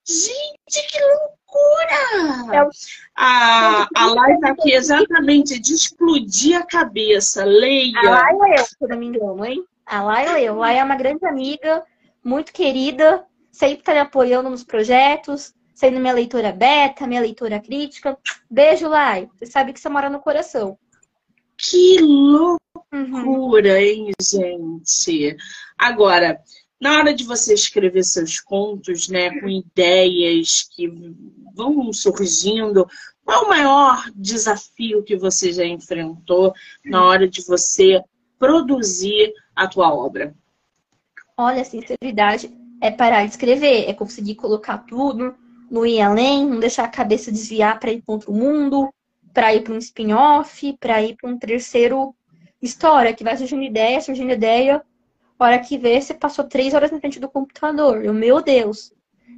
Gente, que loucura! É o... A, a live aqui exatamente de explodir a cabeça. Leia. A Laila eu, se não me engano, hein? A Laila eu. Laila é uma grande amiga, muito querida, sempre tá me apoiando nos projetos, sendo minha leitora beta, minha leitora crítica. Beijo, Lai. Você sabe que você mora no coração. Que loucura, uhum. hein, gente? Agora, na hora de você escrever seus contos, né, com ideias que vão surgindo, qual o maior desafio que você já enfrentou na hora de você produzir a tua obra? Olha, sinceridade é parar de escrever, é conseguir colocar tudo, não ir além, não deixar a cabeça desviar para ir para outro mundo, para ir para um spin-off, para ir para um terceiro história, que vai surgindo ideia, surgindo ideia, hora que vê, você passou três horas na frente do computador. Eu, meu Deus.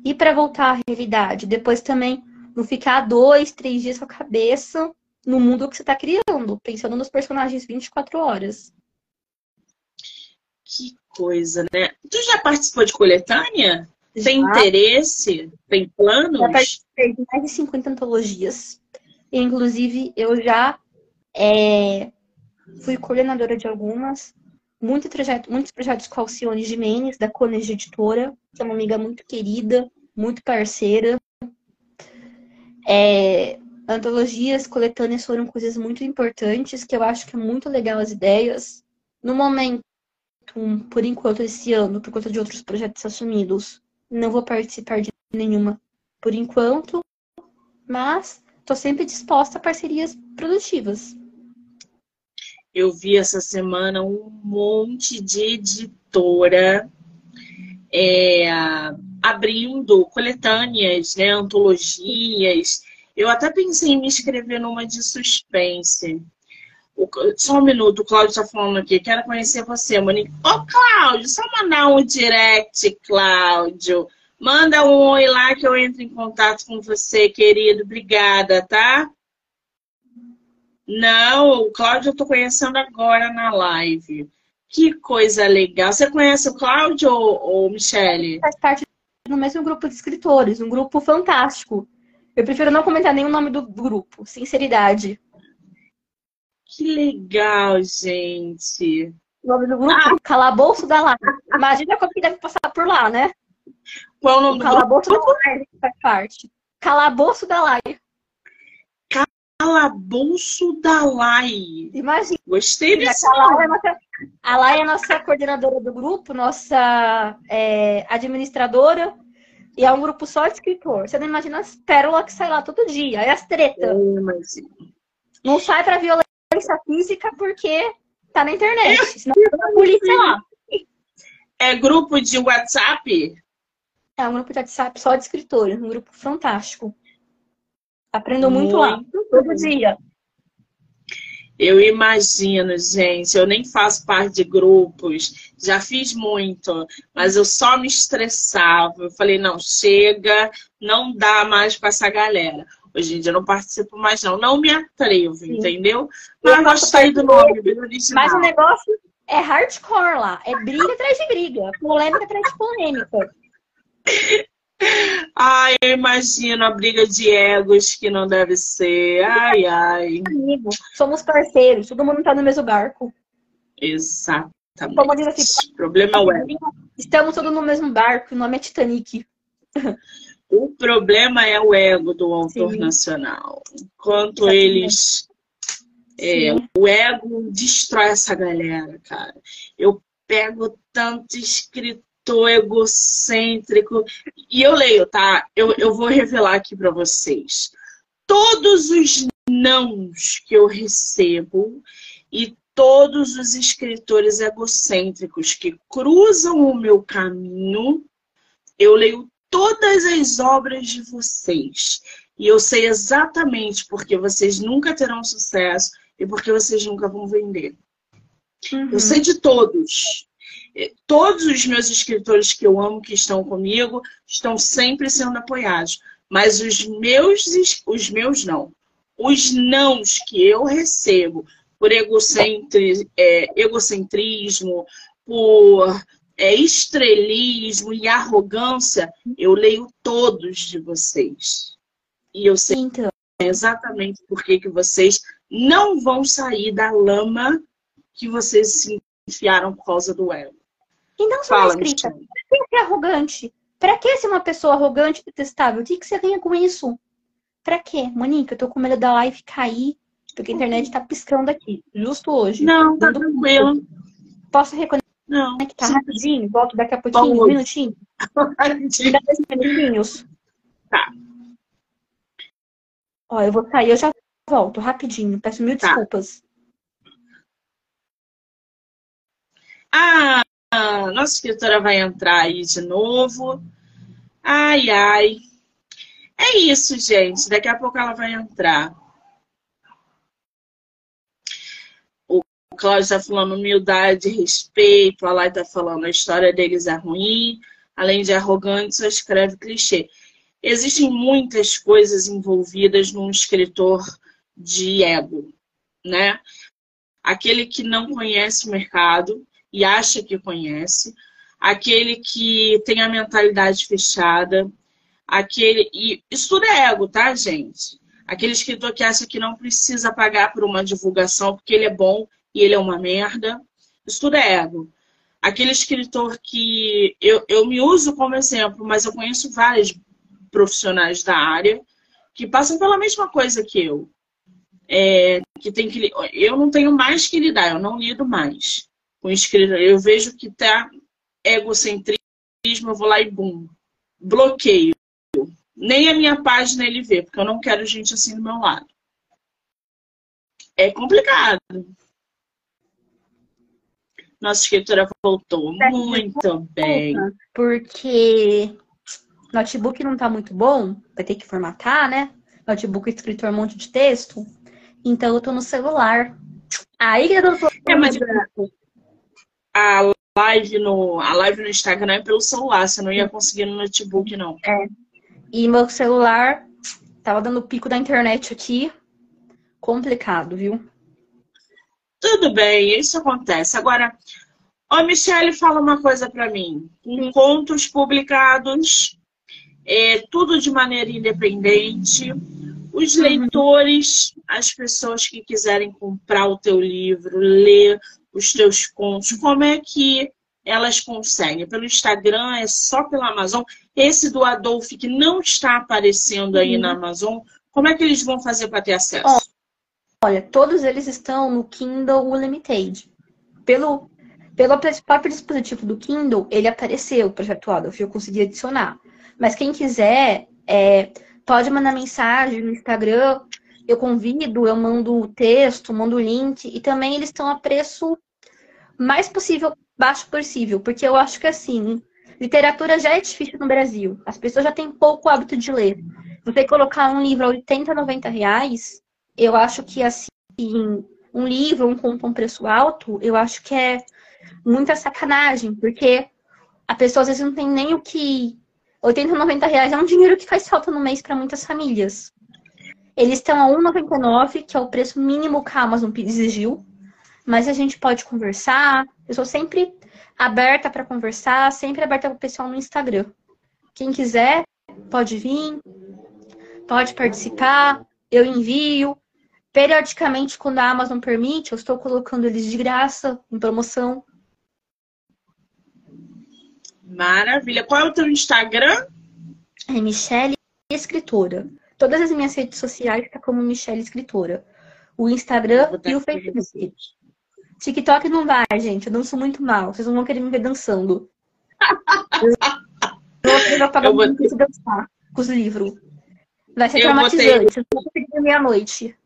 E para voltar à realidade, depois também não ficar dois, três dias com a cabeça no mundo que você está criando, pensando nos personagens 24 horas. Que coisa, né? Tu já participou de coletânea? Já. Tem interesse? Tem planos? Já participei de mais de 50 antologias. Inclusive, eu já é, fui coordenadora de algumas. Muito projeto, muitos projetos com a Alcione Jimenez, da Cones Editora, que é uma amiga muito querida, muito parceira. É, antologias, coletâneas foram coisas muito importantes, que eu acho que é muito legal as ideias. No momento, por enquanto, esse ano, por conta de outros projetos assumidos, não vou participar de nenhuma por enquanto, mas Estou sempre disposta a parcerias produtivas. Eu vi essa semana um monte de editora é, abrindo coletâneas, né, antologias. Eu até pensei em me inscrever numa de suspense. Só um minuto, o Cláudio está falando aqui. Quero conhecer você, Monique. Ô, Cláudio, só mandar um direct, Cláudio. Manda um oi lá que eu entro em contato com você, querido. Obrigada, tá? Não, o Cláudio eu tô conhecendo agora na live. Que coisa legal. Você conhece o Cláudio ou, ou Michele? Faz parte do mesmo grupo de escritores, um grupo fantástico. Eu prefiro não comentar o nome do grupo, sinceridade. Que legal, gente. O nome do grupo ah. Calabouço da Live. Imagina como que deve passar por lá, né? Qual o nome o do Calabouço grupo? da Live faz parte. Calabouço da Live. Calabouço da Lai. Imagina. Gostei disso. A Lai é, é nossa coordenadora do grupo, nossa é, administradora. E é um grupo só de escritor. Você não imagina as pérolas que sai lá todo dia. É as tretas. Não sai pra violência física porque tá na internet. É. Senão a polícia lá. É grupo de WhatsApp? É um grupo de WhatsApp só de escritores. Um grupo fantástico. Aprendo muito, muito lá, todo dia. Eu imagino, gente. Eu nem faço parte de grupos, já fiz muito, mas eu só me estressava. Eu falei, não, chega, não dá mais para essa galera. Hoje em dia eu não participo mais, não. Não me atrevo, Sim. entendeu? Mas gostei do nome, do original. Mas o negócio é hardcore lá. É briga atrás de briga, polêmica atrás de polêmica. Ai, eu imagino a briga de egos que não deve ser. Ai, ai. Amigo, somos parceiros, todo mundo tá no mesmo barco. Exatamente. Como diz assim, o problema é o ego. Estamos todos no mesmo barco, o nome é Titanic. O problema é o ego do autor Sim. nacional. Enquanto Exatamente. eles. É, o ego destrói essa galera, cara. Eu pego tanto escritor egocêntrico. E eu leio, tá? Eu, eu vou revelar aqui para vocês. Todos os nãos que eu recebo e todos os escritores egocêntricos que cruzam o meu caminho, eu leio todas as obras de vocês. E eu sei exatamente porque vocês nunca terão sucesso e porque vocês nunca vão vender. Uhum. Eu sei de todos. Todos os meus escritores que eu amo, que estão comigo, estão sempre sendo apoiados. Mas os meus, os meus não. Os nãos que eu recebo por egocentri, é, egocentrismo, por é, estrelismo e arrogância, eu leio todos de vocês. E eu sei então. exatamente por que, vocês não vão sair da lama que vocês se enfiaram por causa do ego. E não só Fala, escrita. Pra que ser arrogante? Pra que ser uma pessoa arrogante e detestável? O que, que você ganha com isso? Pra quê? Monique, eu tô com medo da live cair, porque a internet tá piscando aqui, justo hoje. Não, tá tranquilo. Posso reconectar não, tá rapidinho? Volto daqui a pouquinho, um minutinho? Dá dois minutinhos. Tá. Ó, eu vou sair, eu já volto rapidinho. Peço mil tá. desculpas. Ah, a nossa escritora vai entrar aí de novo. Ai, ai. É isso, gente. Daqui a pouco ela vai entrar. O Cláudio está falando humildade, respeito. A Lai está falando a história deles é ruim. Além de arrogante, só escreve clichê. Existem muitas coisas envolvidas num escritor de ego, né? Aquele que não conhece o mercado, e acha que conhece, aquele que tem a mentalidade fechada, aquele. E isso tudo é ego, tá, gente? Aquele escritor que acha que não precisa pagar por uma divulgação porque ele é bom e ele é uma merda. Isso tudo é ego. Aquele escritor que eu, eu me uso como exemplo, mas eu conheço vários profissionais da área que passam pela mesma coisa que eu. É, que tem que eu não tenho mais que lidar, eu não lido mais com inscrito. Eu vejo que tá egocentrismo, eu vou lá e bum, bloqueio. Nem a minha página ele vê, porque eu não quero gente assim do meu lado. É complicado. Nossa escritora voltou muito bem. Porque notebook não tá muito bom, vai ter que formatar, né? notebook escritor um monte de texto, então eu tô no celular. Aí que eu tô é, mas a live no a live no Instagram é pelo celular, você não ia conseguir no notebook não. É. E meu celular tava dando pico da internet aqui. Complicado, viu? Tudo bem, isso acontece. Agora, Ô, Michele, fala uma coisa para mim. Com contos publicados, é, tudo de maneira independente, os uhum. leitores, as pessoas que quiserem comprar o teu livro, ler os teus contos, como é que elas conseguem? Pelo Instagram, é só pela Amazon? Esse do Adolfo que não está aparecendo aí uhum. na Amazon, como é que eles vão fazer para ter acesso? Olha, todos eles estão no Kindle Unlimited. Pelo pelo próprio dispositivo do Kindle, ele apareceu, o projeto Adolf, eu consegui adicionar. Mas quem quiser, é, pode mandar mensagem no Instagram, eu convido, eu mando o texto, mando o link, e também eles estão a preço mais possível, baixo possível, porque eu acho que assim, literatura já é difícil no Brasil, as pessoas já têm pouco hábito de ler. Você colocar um livro a 80, 90 reais, eu acho que assim, um livro, um conto a um preço alto, eu acho que é muita sacanagem, porque a pessoa às vezes não tem nem o que. 80, 90 reais é um dinheiro que faz falta no mês para muitas famílias. Eles estão a 1,99, que é o preço mínimo que a Amazon exigiu. Mas a gente pode conversar. Eu sou sempre aberta para conversar, sempre aberta para o pessoal no Instagram. Quem quiser, pode vir, pode participar. Eu envio. Periodicamente, quando a Amazon permite, eu estou colocando eles de graça, em promoção. Maravilha. Qual é o teu Instagram? É Michelle Escritora. Todas as minhas redes sociais tá como Michelle Escritora. O Instagram e o Facebook. TikTok não vai, gente. Eu danço muito mal. Vocês não vão querer me ver dançando. eu vou pagar muito botei... dançar com os livros. Vai ser eu traumatizante. Botei... Eu vou conseguir meia-noite.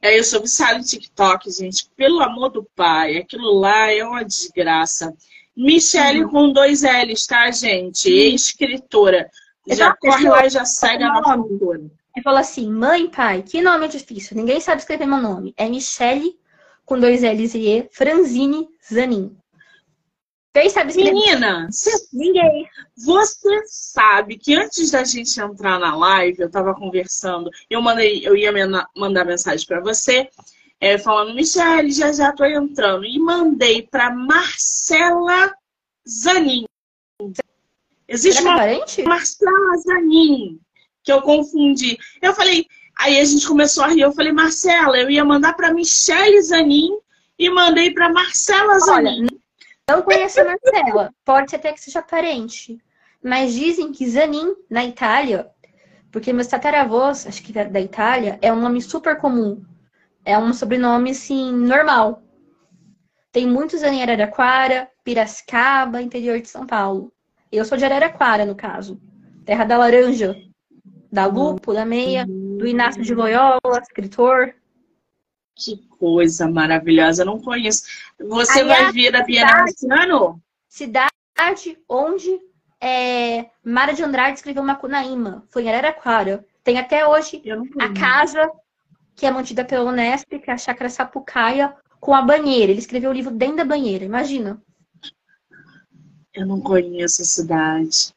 É, eu sou viciada em TikTok, gente. Pelo amor do pai. Aquilo lá é uma desgraça. Michele uhum. com dois L's, tá, gente? Uhum. Escritora. Já corre lá e já segue a nossa autora. Ele falou assim: mãe, pai, que nome difícil. Ninguém sabe escrever meu nome. É Michele com dois L's e E, Franzini Zanin. Quem sabe escrever? Menina, ninguém. Você sabe que antes da gente entrar na live, eu tava conversando, eu mandei, eu ia mandar mensagem para você é, falando, Michelle, já já tô entrando. E mandei para Marcela Zanin. Existe uma parente? Marcela Zanin, que eu confundi. Eu falei, aí a gente começou a rir. Eu falei, Marcela, eu ia mandar para Michelle Zanin e mandei para Marcela Zanin. Olha, não conheço a Marcela. Pode ser até que seja parente. Mas dizem que Zanin, na Itália, porque meus tataravós, acho que da Itália, é um nome super comum. É um sobrenome, assim, normal. Tem muitos em Araraquara, Piracicaba, interior de São Paulo. Eu sou de Araraquara, no caso. Terra da laranja, da Lupo, da Meia, do Inácio de Loyola, escritor. Que coisa maravilhosa, não conheço. Você Aí vai vir a Bienal esse ano? Cidade onde é, Mara de Andrade escreveu Macunaíma. Foi em Araraquara. Tem até hoje a casa que é mantida pela Unesp, que é a Chácara Sapucaia, com a banheira. Ele escreveu o livro dentro da banheira, imagina. Eu não conheço a cidade.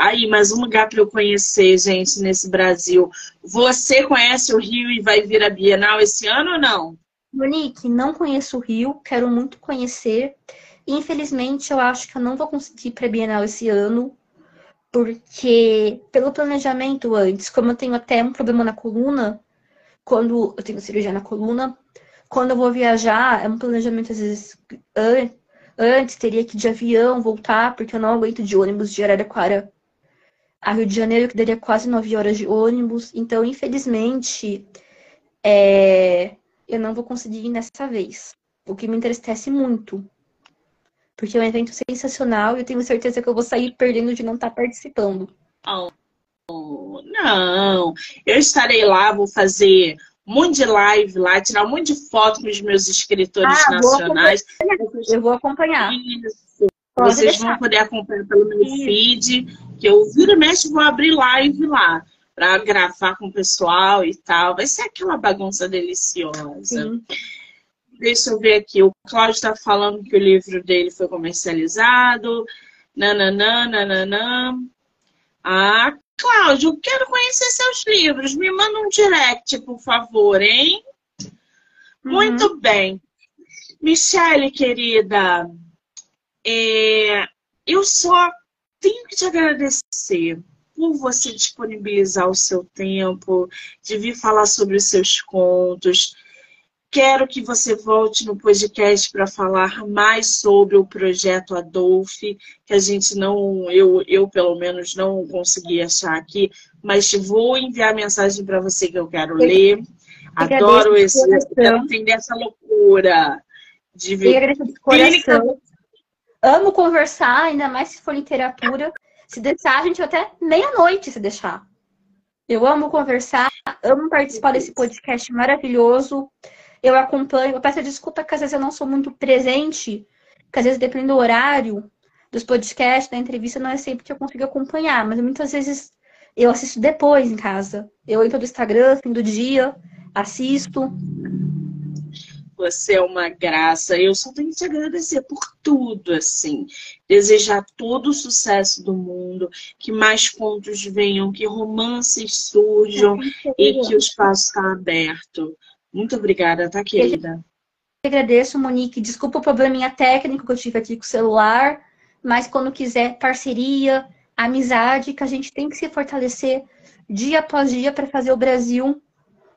Aí, mais um lugar para eu conhecer, gente, nesse Brasil. Você conhece o Rio e vai vir a Bienal esse ano ou não? Monique, não conheço o Rio, quero muito conhecer. Infelizmente, eu acho que eu não vou conseguir ir para a Bienal esse ano, porque pelo planejamento antes, como eu tenho até um problema na coluna, quando eu tenho cirurgia na coluna, quando eu vou viajar, é um planejamento às vezes antes, teria que ir de avião, voltar, porque eu não aguento de ônibus de Araraquara a Rio de Janeiro, que daria quase nove horas de ônibus. Então, infelizmente, é... eu não vou conseguir ir nessa vez. O que me entristece muito porque é um evento sensacional e eu tenho certeza que eu vou sair perdendo de não estar participando. Oh, não, eu estarei lá, vou fazer um monte de live lá, tirar um monte de foto com os meus escritores ah, nacionais. Vou eu vou acompanhar. Isso. Vocês vão poder acompanhar pelo meu Isso. feed, que eu vira e mexe vou abrir live lá. para gravar com o pessoal e tal. Vai ser aquela bagunça deliciosa. Deixa eu ver aqui. O Cláudio está falando que o livro dele foi comercializado. Nananã, nananã. Ah, Cláudio, quero conhecer seus livros. Me manda um direct, por favor, hein? Uhum. Muito bem. Michele, querida, é, eu só tenho que te agradecer por você disponibilizar o seu tempo, de vir falar sobre os seus contos. Quero que você volte no podcast para falar mais sobre o projeto Adolf, que a gente não, eu, eu pelo menos não consegui achar aqui, mas vou enviar mensagem para você que eu quero ler. Adoro esse, quero entender essa loucura de ver. Clínica... Amo conversar, ainda mais se for literatura. Se deixar, a gente até meia-noite se deixar. Eu amo conversar, amo participar desse podcast maravilhoso. Eu acompanho, eu peço desculpa que às vezes eu não sou muito presente, que às vezes depende do horário dos podcasts, da entrevista, não é sempre que eu consigo acompanhar, mas muitas vezes eu assisto depois em casa. Eu entro do Instagram, fim do dia, assisto. Você é uma graça. Eu só tenho que te agradecer por tudo, assim. Desejar todo o sucesso do mundo, que mais contos venham, que romances surjam e que o espaço está aberto. Muito obrigada, tá, querida? Eu agradeço, Monique. Desculpa o probleminha técnico que eu tive aqui com o celular, mas quando quiser parceria, amizade, que a gente tem que se fortalecer dia após dia para fazer o Brasil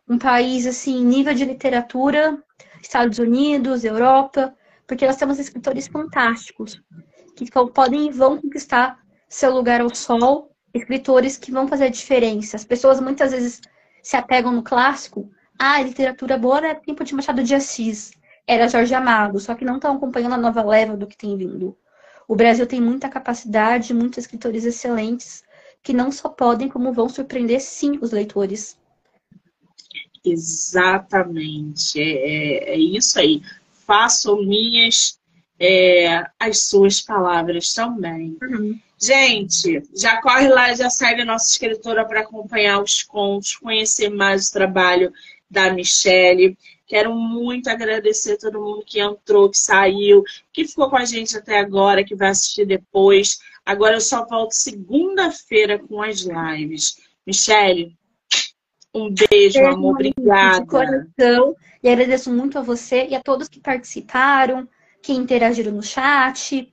um país assim, nível de literatura Estados Unidos, Europa, porque nós temos escritores fantásticos que podem e vão conquistar seu lugar ao sol, escritores que vão fazer a diferença. As pessoas muitas vezes se apegam no clássico. Ah, literatura boa era tempo de Machado de Assis, era Jorge Amado, só que não estão acompanhando a nova leva do que tem vindo. O Brasil tem muita capacidade, muitos escritores excelentes que não só podem, como vão surpreender sim os leitores. Exatamente, é, é, é isso aí. Faço minhas é, as suas palavras também. Uhum. Gente, já corre lá, já segue a nossa escritora para acompanhar os contos, conhecer mais o trabalho da Michelle. Quero muito agradecer a todo mundo que entrou, que saiu, que ficou com a gente até agora, que vai assistir depois. Agora eu só volto segunda-feira com as lives. Michelle, um beijo, beijo amor. Obrigada. De coração. E agradeço muito a você e a todos que participaram, que interagiram no chat.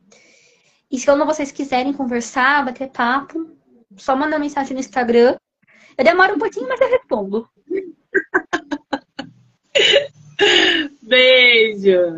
E se quando vocês quiserem conversar, bater papo, só manda mensagem no Instagram. Eu demoro um pouquinho, mas eu respondo. Beijo.